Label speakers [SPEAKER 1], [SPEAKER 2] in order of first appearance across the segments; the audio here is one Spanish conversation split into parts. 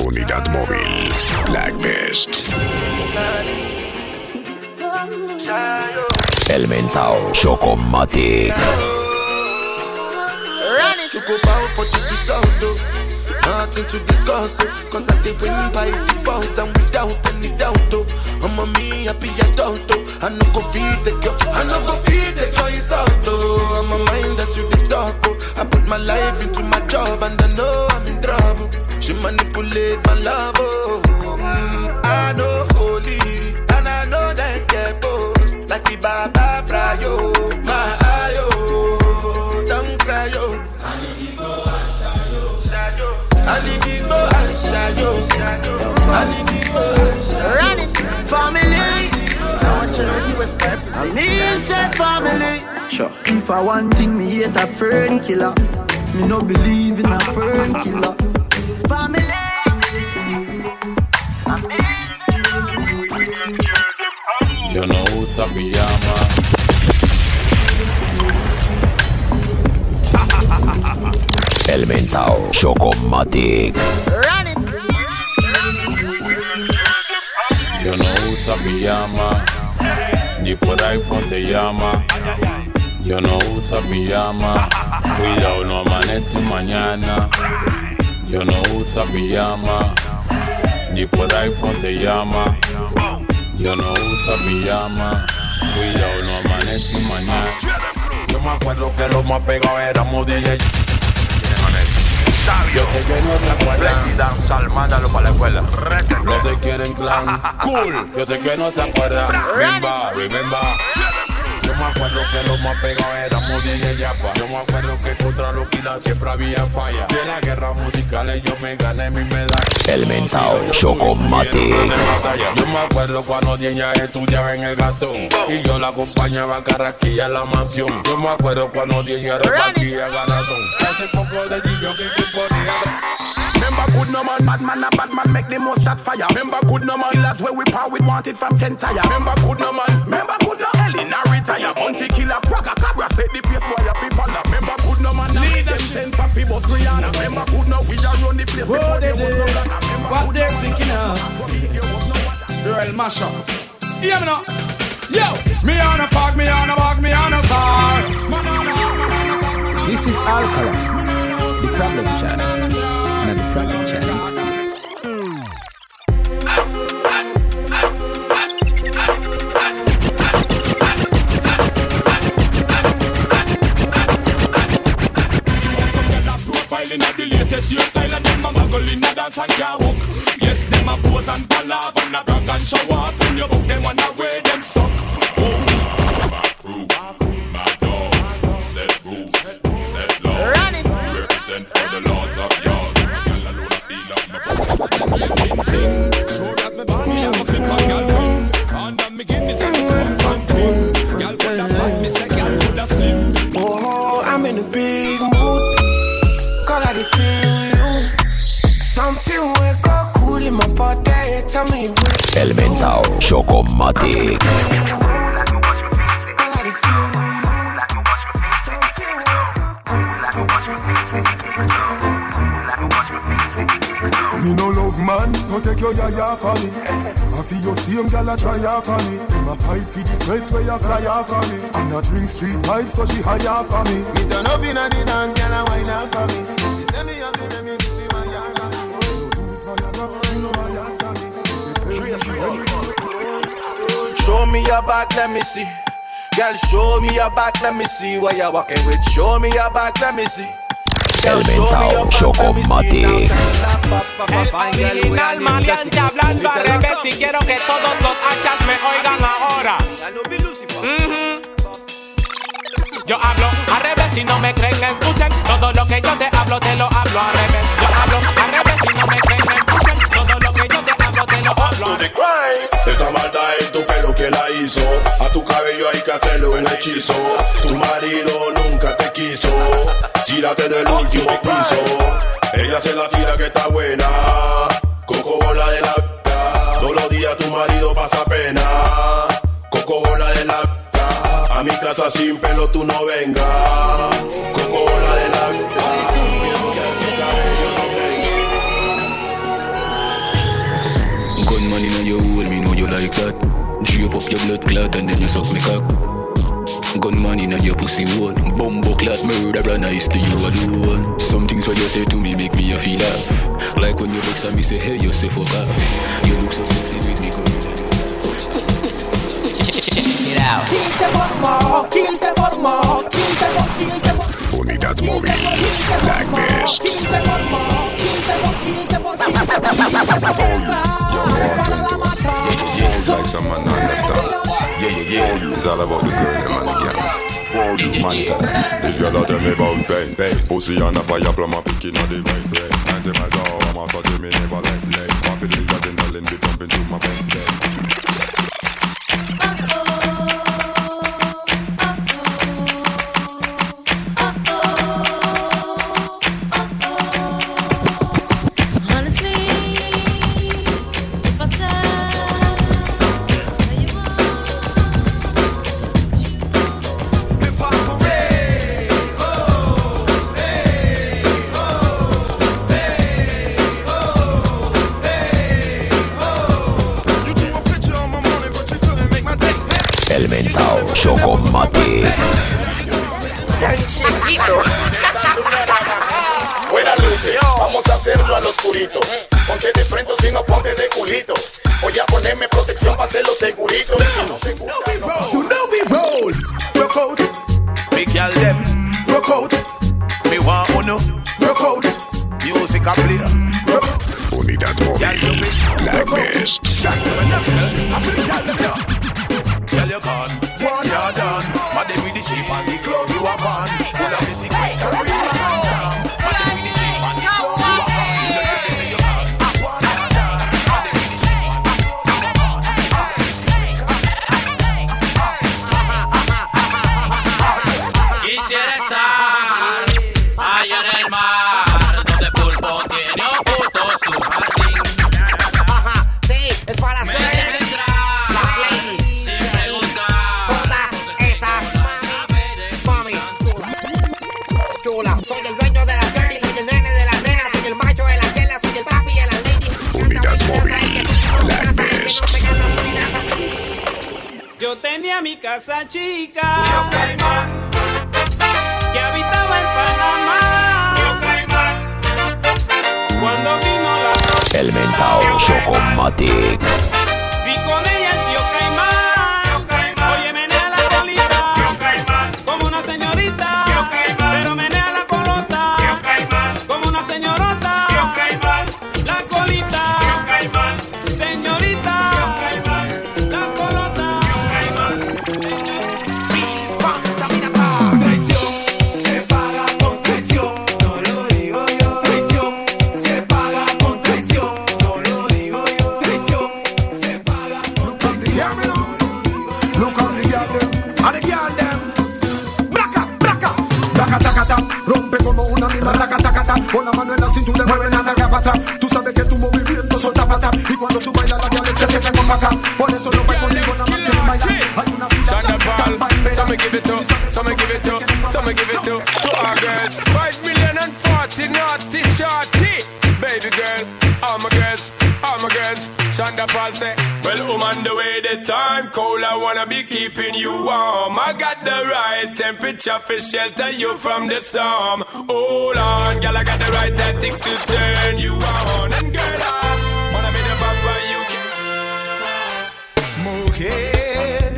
[SPEAKER 1] Unidad móvil. Black Best. El mentao Chocomatic.
[SPEAKER 2] Choco power for the result. Nothing to discuss, oh. Cause I did win by default and without any doubt, oh. I'm a me happy adult, oh. I no go feed the girl, I no go feed the girl is out, oh. I'm a mind that's you the talk, oh. I put my life into my job and I know I'm in trouble. She manipulate my love, oh. Mm, I know holy and I know that get both like the Baba Frayo, my ayo, don't cry, yo. Alibigo and Shayo. Alibigo and Shayo.
[SPEAKER 3] Run it, family. Me I'm inside family.
[SPEAKER 4] Sure. If I want thing, me hate a fern killer. Me no believe in a fern killer.
[SPEAKER 3] Family.
[SPEAKER 5] I'm family. You know
[SPEAKER 1] who's a piyama. Elemental Chocomatic.
[SPEAKER 3] Run it.
[SPEAKER 5] You know who's a piyama. Ni por iPhone te llama. Yo no usa pijama. Cuidado, no amanece mañana. Yo no usa pijama. Ni por iPhone te llama. Yo no usa pijama. Cuidado, no amanece mañana. Yo me acuerdo que lo más pegado éramos DJ. Yo sé que no te acuerdas.
[SPEAKER 6] Salmándalo para la escuela.
[SPEAKER 5] No se quieren clan. Cool. Yo sé que no se acuerdan. Remember, remember. Yo me acuerdo que los más pegados éramos DJ Yapa. Yo me acuerdo que contra los kilas siempre había falla. De la guerra musical yo me gané mi medalla.
[SPEAKER 1] El mentao Chocomatic.
[SPEAKER 5] Yo me acuerdo cuando Diana estudiaba en el gastón Y yo la acompañaba a Carraquilla en la mansión Yo me acuerdo cuando Diana repartía galardón Ese poco de niño que componía
[SPEAKER 7] Remember good no man, bad man, a bad man make the most shot fire. Remember good no man, killers where we power with wanted from Kentire. Remember good no man, remember good no Elena retire. Bounty killer, Praga, Cabra, set the pace boy up in follow. Remember good no man, leader sense of Fibos Rihanna. Remember good no, we are run the place before they was no. Remember
[SPEAKER 8] What they're thinking of. Girl, mash up. Hear me now. Yo, me on a fog, me on a bog, me on a star.
[SPEAKER 9] This is Alcala, the problem child
[SPEAKER 7] another track checks. Yes, them a pose and palaver, and a brag and show off in your book. Them wanna wear them Oh,
[SPEAKER 2] I'm in a big mood. Call I feel you. Something we go cool in my body. Tell me what.
[SPEAKER 1] El mentao Chocomatic.
[SPEAKER 10] Love man, so take your yaya for me. I feel your same gal a try off for me. Them a fight for the sweat where you fly off for me. And a drink street vibes, so she high off for me.
[SPEAKER 2] Me turn up inna the dance, girl a wine up for me. She say me up to them, you see my yard me.
[SPEAKER 11] Show me your back, let me see. Girl, show me your back, let me see what you're walking with. Show me your back, let me see.
[SPEAKER 1] El mentao Chocomatic.
[SPEAKER 12] Original Marian te hablando al revés y quiero que todos los hachas me oigan ahora. Ujú. Yo hablo al revés, si no me creen, escuchen. Todo lo que yo te hablo, te lo hablo al revés. Yo hablo al revés, si no me creen, escuchen. Todo lo que yo te hablo, te lo hablo al revés.
[SPEAKER 6] Esta maldad en tu pelo que la hizo. A tu cabello hay que hacerle un hechizo. Tu marido nunca te quiso. Gírate del último piso. Ella se la tira que está buena. Coco bola de la vida. Todos los días tu marido pasa pena. Coco bola de la vida. A mi casa sin pelo tú no vengas. Coco bola de la
[SPEAKER 13] Gunman in your hole, me know you like that. Drape up your blood clot and then you suck me cock. Gun money in your pussy hole. Bumbo clot murder and I used to you alone. Some things what you say to me make me a feel laugh. Like when you vex at me say, hey, you say fuck off. You look so sexy with me
[SPEAKER 3] coming. Get out.
[SPEAKER 1] Unidad móvil, Black Best.
[SPEAKER 14] Yeah, yeah, yeah. It's all about the girl, the gang. World you man This girl tell me about pain, pain. Pussy on a fire, plum a picking on the right brain. Ninety miles an hour, I'm a such me never let play. Rapidly adrenaline be pumping through my veins.
[SPEAKER 5] For shelter you from the storm. Hold on, girl. I got the right tactics to turn you on. And girl, I wanna be the papa you
[SPEAKER 2] Mujer,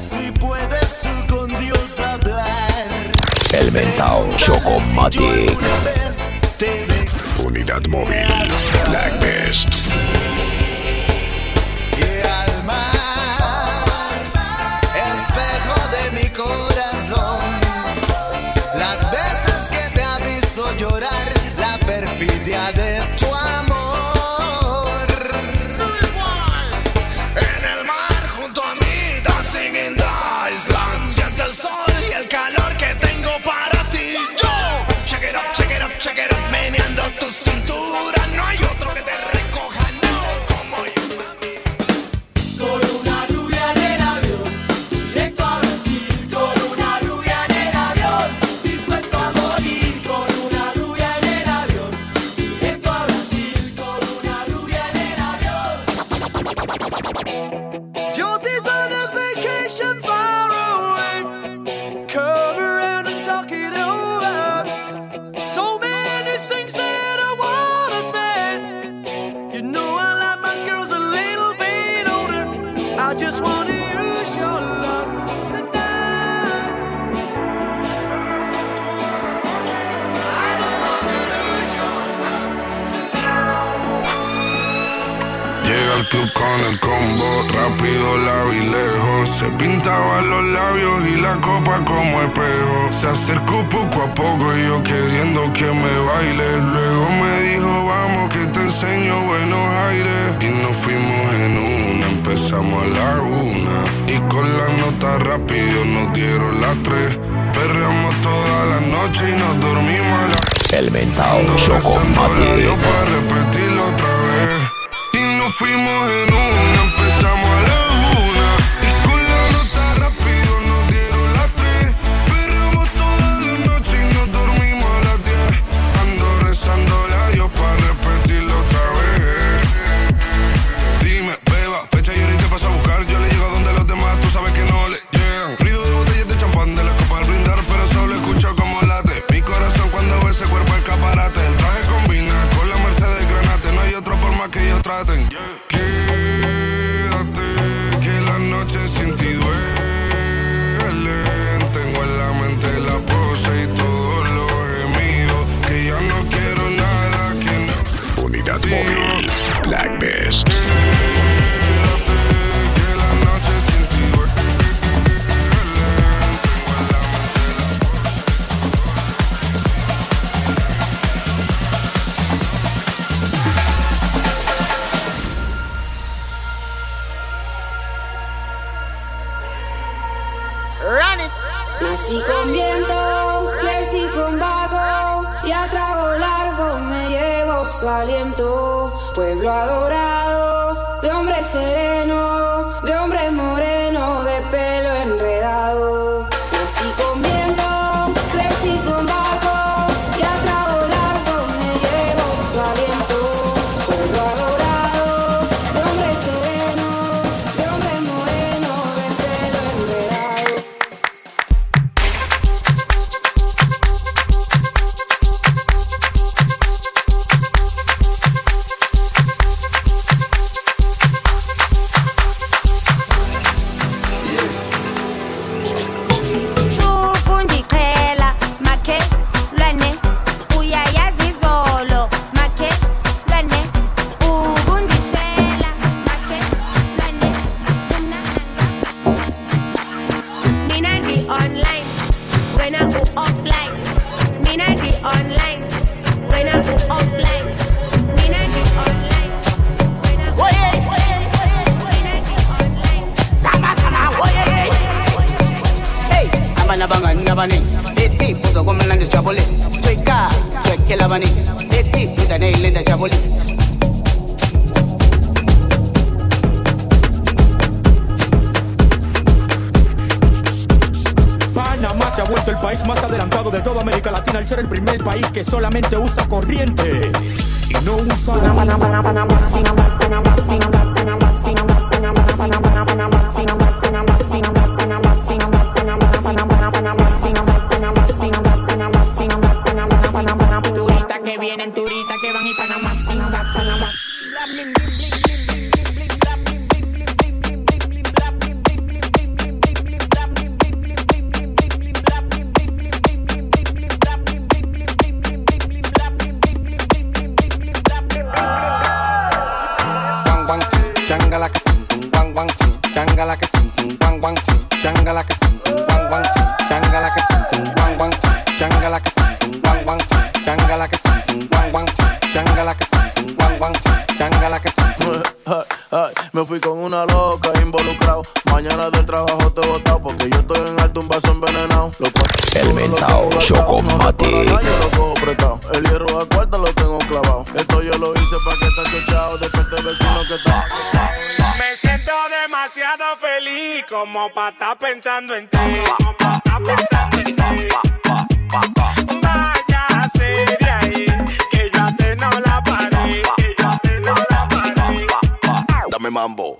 [SPEAKER 2] si puedes tú con Dios hablar.
[SPEAKER 1] El mentao Chocomatic. Unidad móvil. Black Best.
[SPEAKER 2] You know
[SPEAKER 15] club con el combo, rápido la vi lejos. Se pintaba los labios y la copa como espejo. Se acercó poco a poco y yo queriendo que me baile. Luego me dijo, vamos que te enseño buenos aires. Y nos fuimos en una, empezamos a la una. Y con la nota rápido nos dieron las tres. Perreamos toda la noche y nos dormimos a la
[SPEAKER 1] El mentao
[SPEAKER 15] Ando fuimos en una, empezamos a la más
[SPEAKER 16] adelantado de toda América Latina al ser el primer país que solamente usa corriente y no usa
[SPEAKER 17] Turista que vienen, turista que van y Panamá, Panamá, Panamá.
[SPEAKER 11] Te he botado porque yo estoy en alto un vaso envenenado.
[SPEAKER 1] El mentao Chocomatic.
[SPEAKER 11] El hierro a cuarta lo tengo clavado. Esto yo lo hice para que estés chochado. Después te vecino que está.
[SPEAKER 18] Me siento demasiado feliz como para estar pensando en ti. Váyase de ahí, que yo a ti no la paré. Que yo a ti no la paré.
[SPEAKER 6] Dame mambo.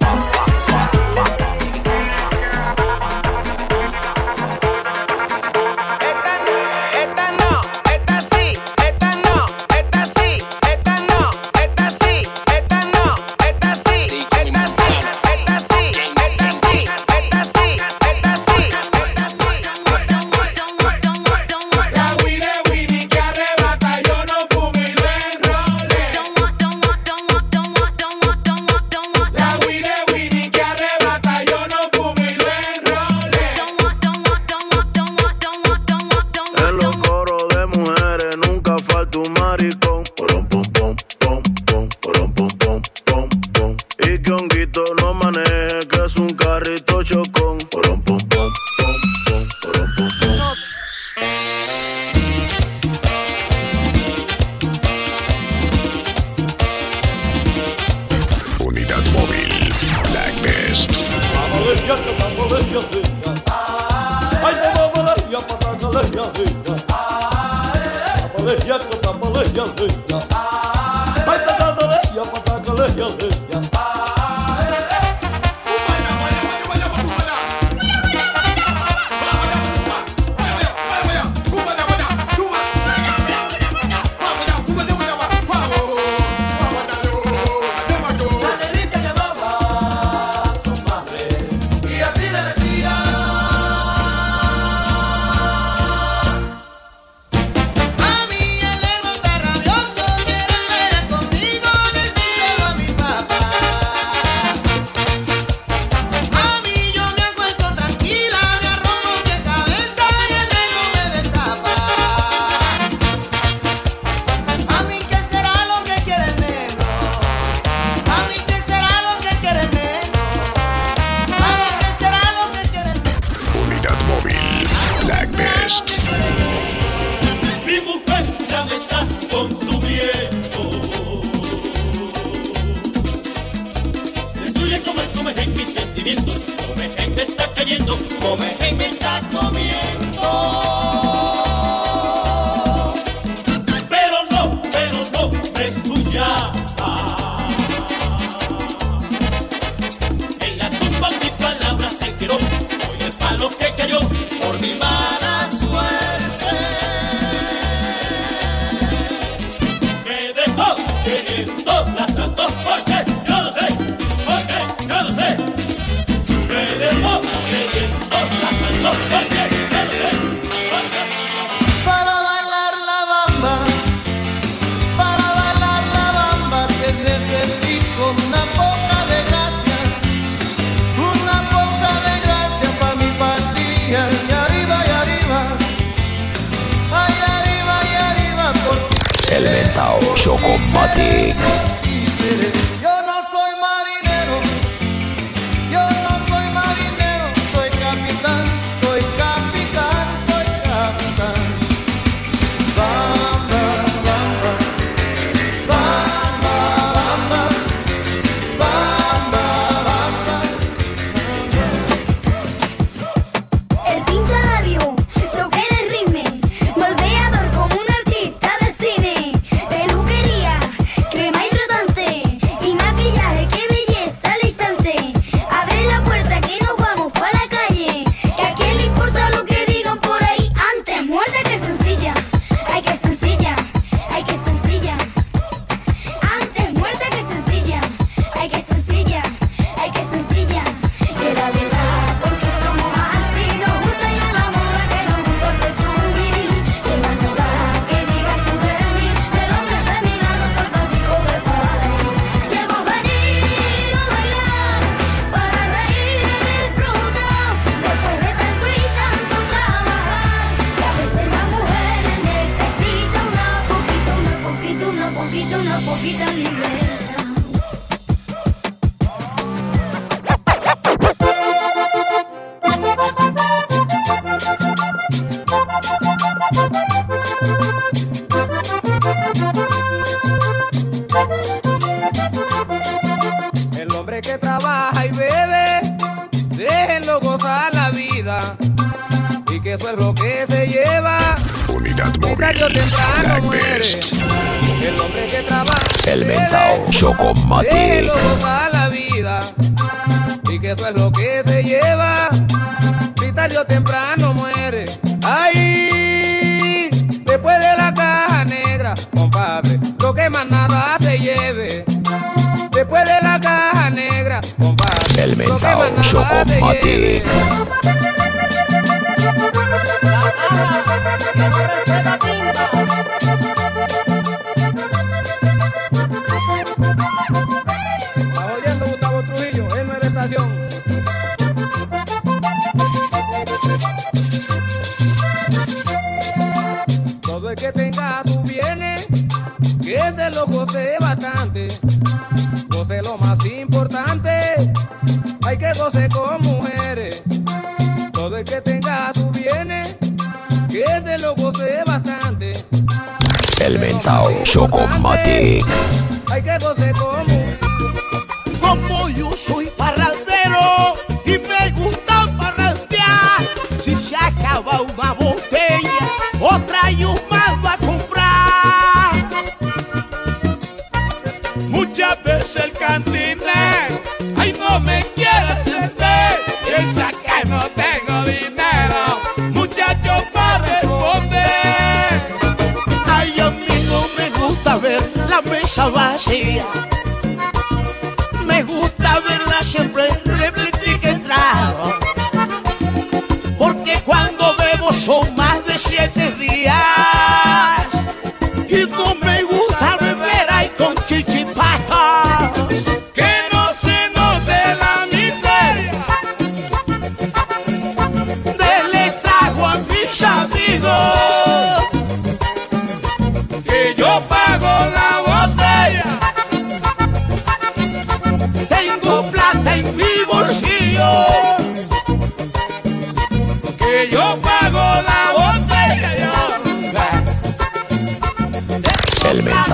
[SPEAKER 19] loco
[SPEAKER 3] para la
[SPEAKER 20] vida y que eso es lo que se lleva. Si tarde o temprano muere. Ahí, después de la caja negra, compadre, lo que más nada se lleve. Después de la caja negra, compadre,
[SPEAKER 1] el
[SPEAKER 20] lo que. presentado
[SPEAKER 1] Chocomatic.
[SPEAKER 21] Como, yo soy parrandero y me gusta parrandear. Si ya casa vacía. Me gusta verla siempre repleta en trago. Porque cuando bebo son más de siete días.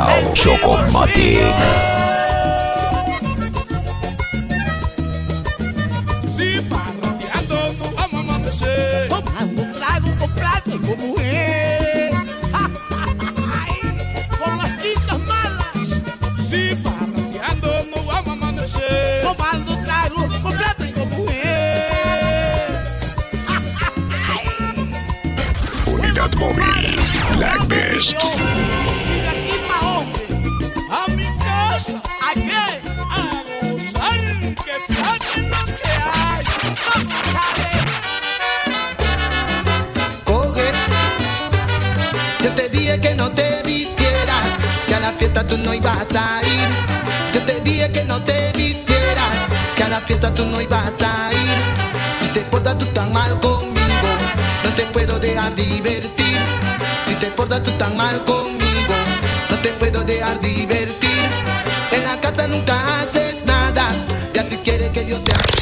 [SPEAKER 21] Now, Sokom Maték.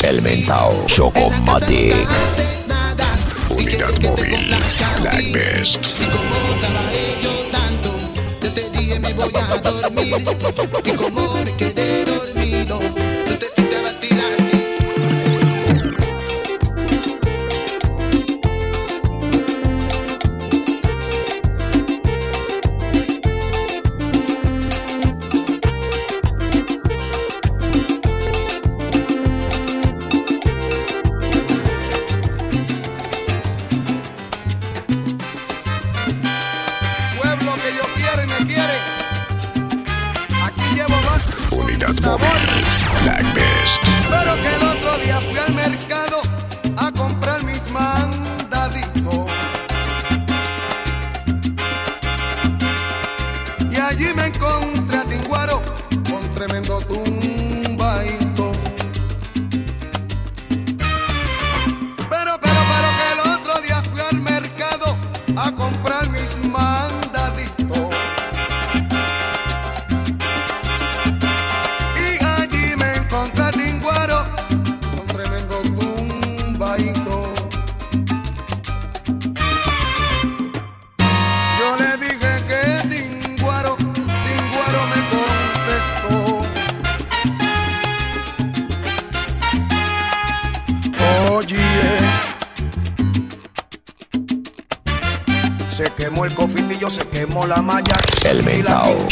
[SPEAKER 1] El Elementao, Chocomatic. Unidad móvil, Black Best.
[SPEAKER 21] Y
[SPEAKER 3] como me quedé dormido
[SPEAKER 22] Experimentado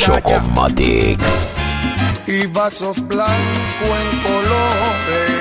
[SPEAKER 22] Y vasos blancos en colores.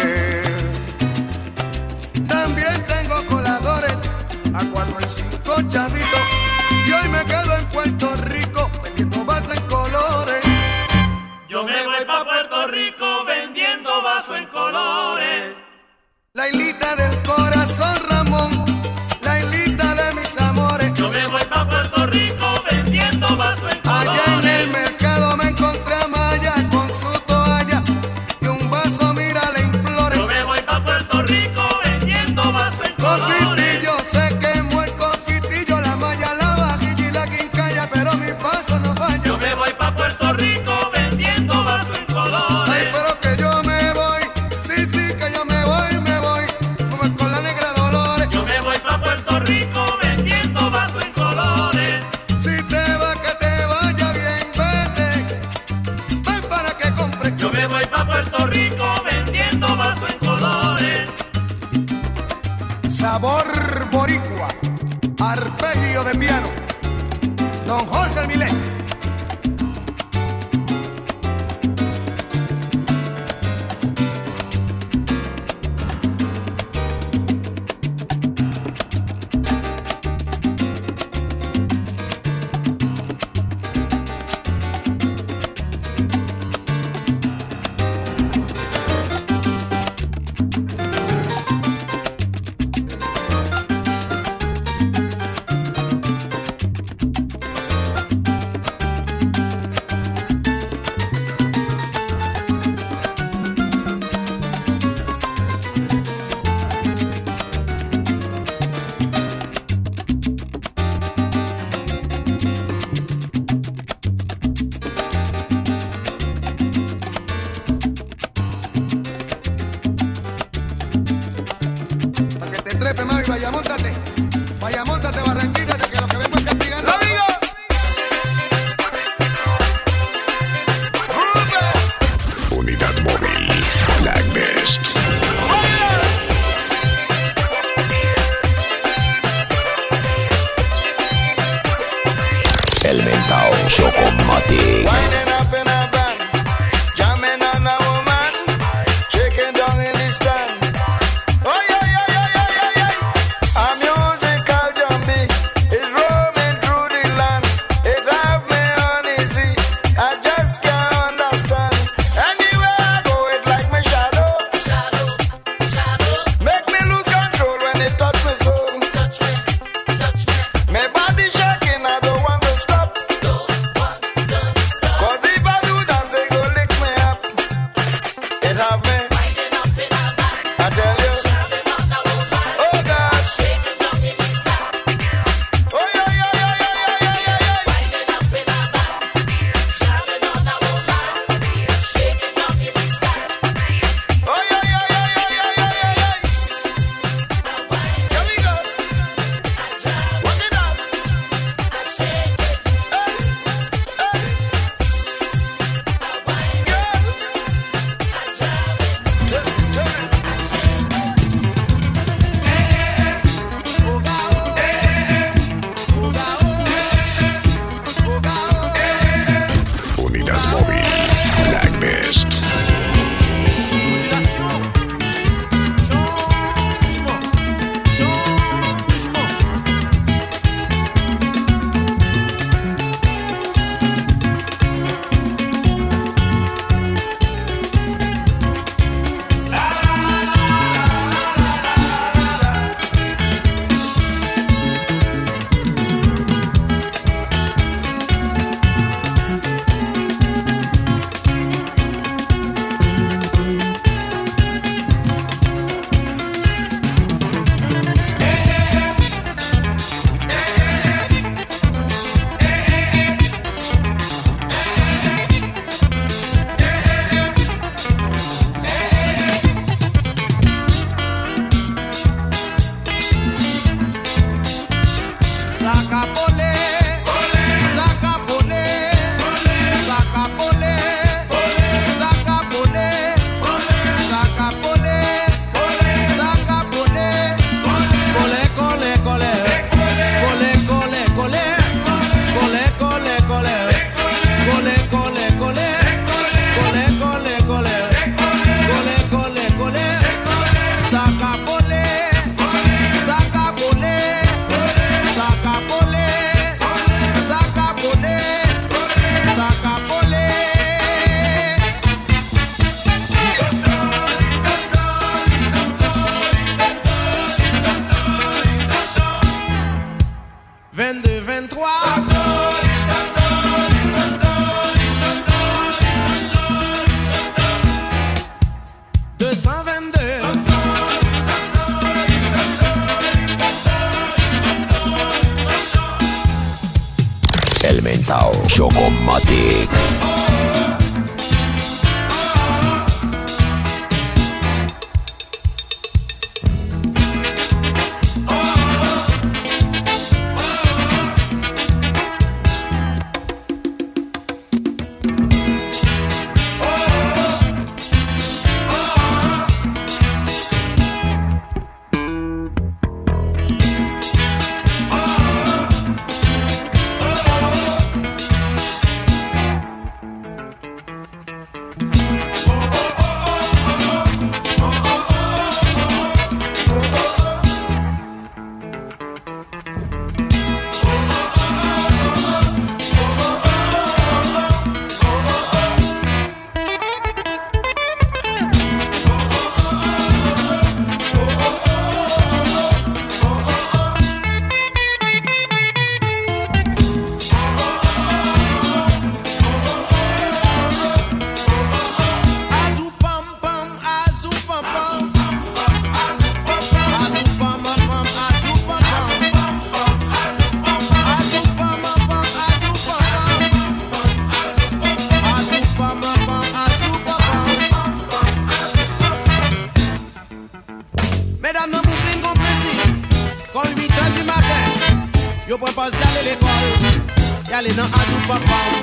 [SPEAKER 22] Kale nan
[SPEAKER 19] anjou papam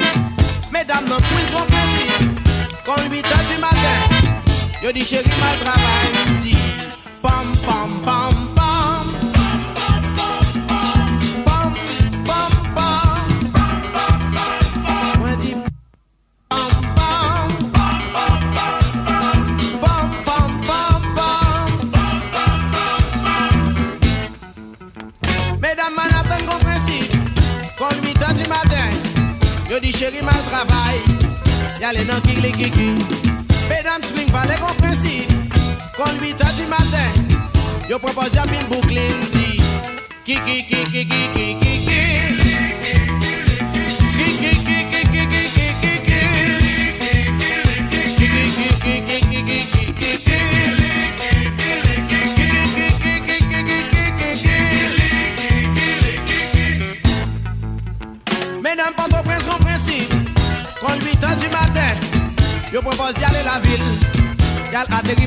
[SPEAKER 19] Medam nan Queens wap presi Kon 8 an
[SPEAKER 22] si maten
[SPEAKER 19] Yo
[SPEAKER 21] di
[SPEAKER 23] cheri mal
[SPEAKER 21] travay pam pam propose à Bill Brooklyn dit Ki ki ki ki ki ki ki Port-au-Prince du matin, je propose d'y aller la ville, y a
[SPEAKER 7] atterri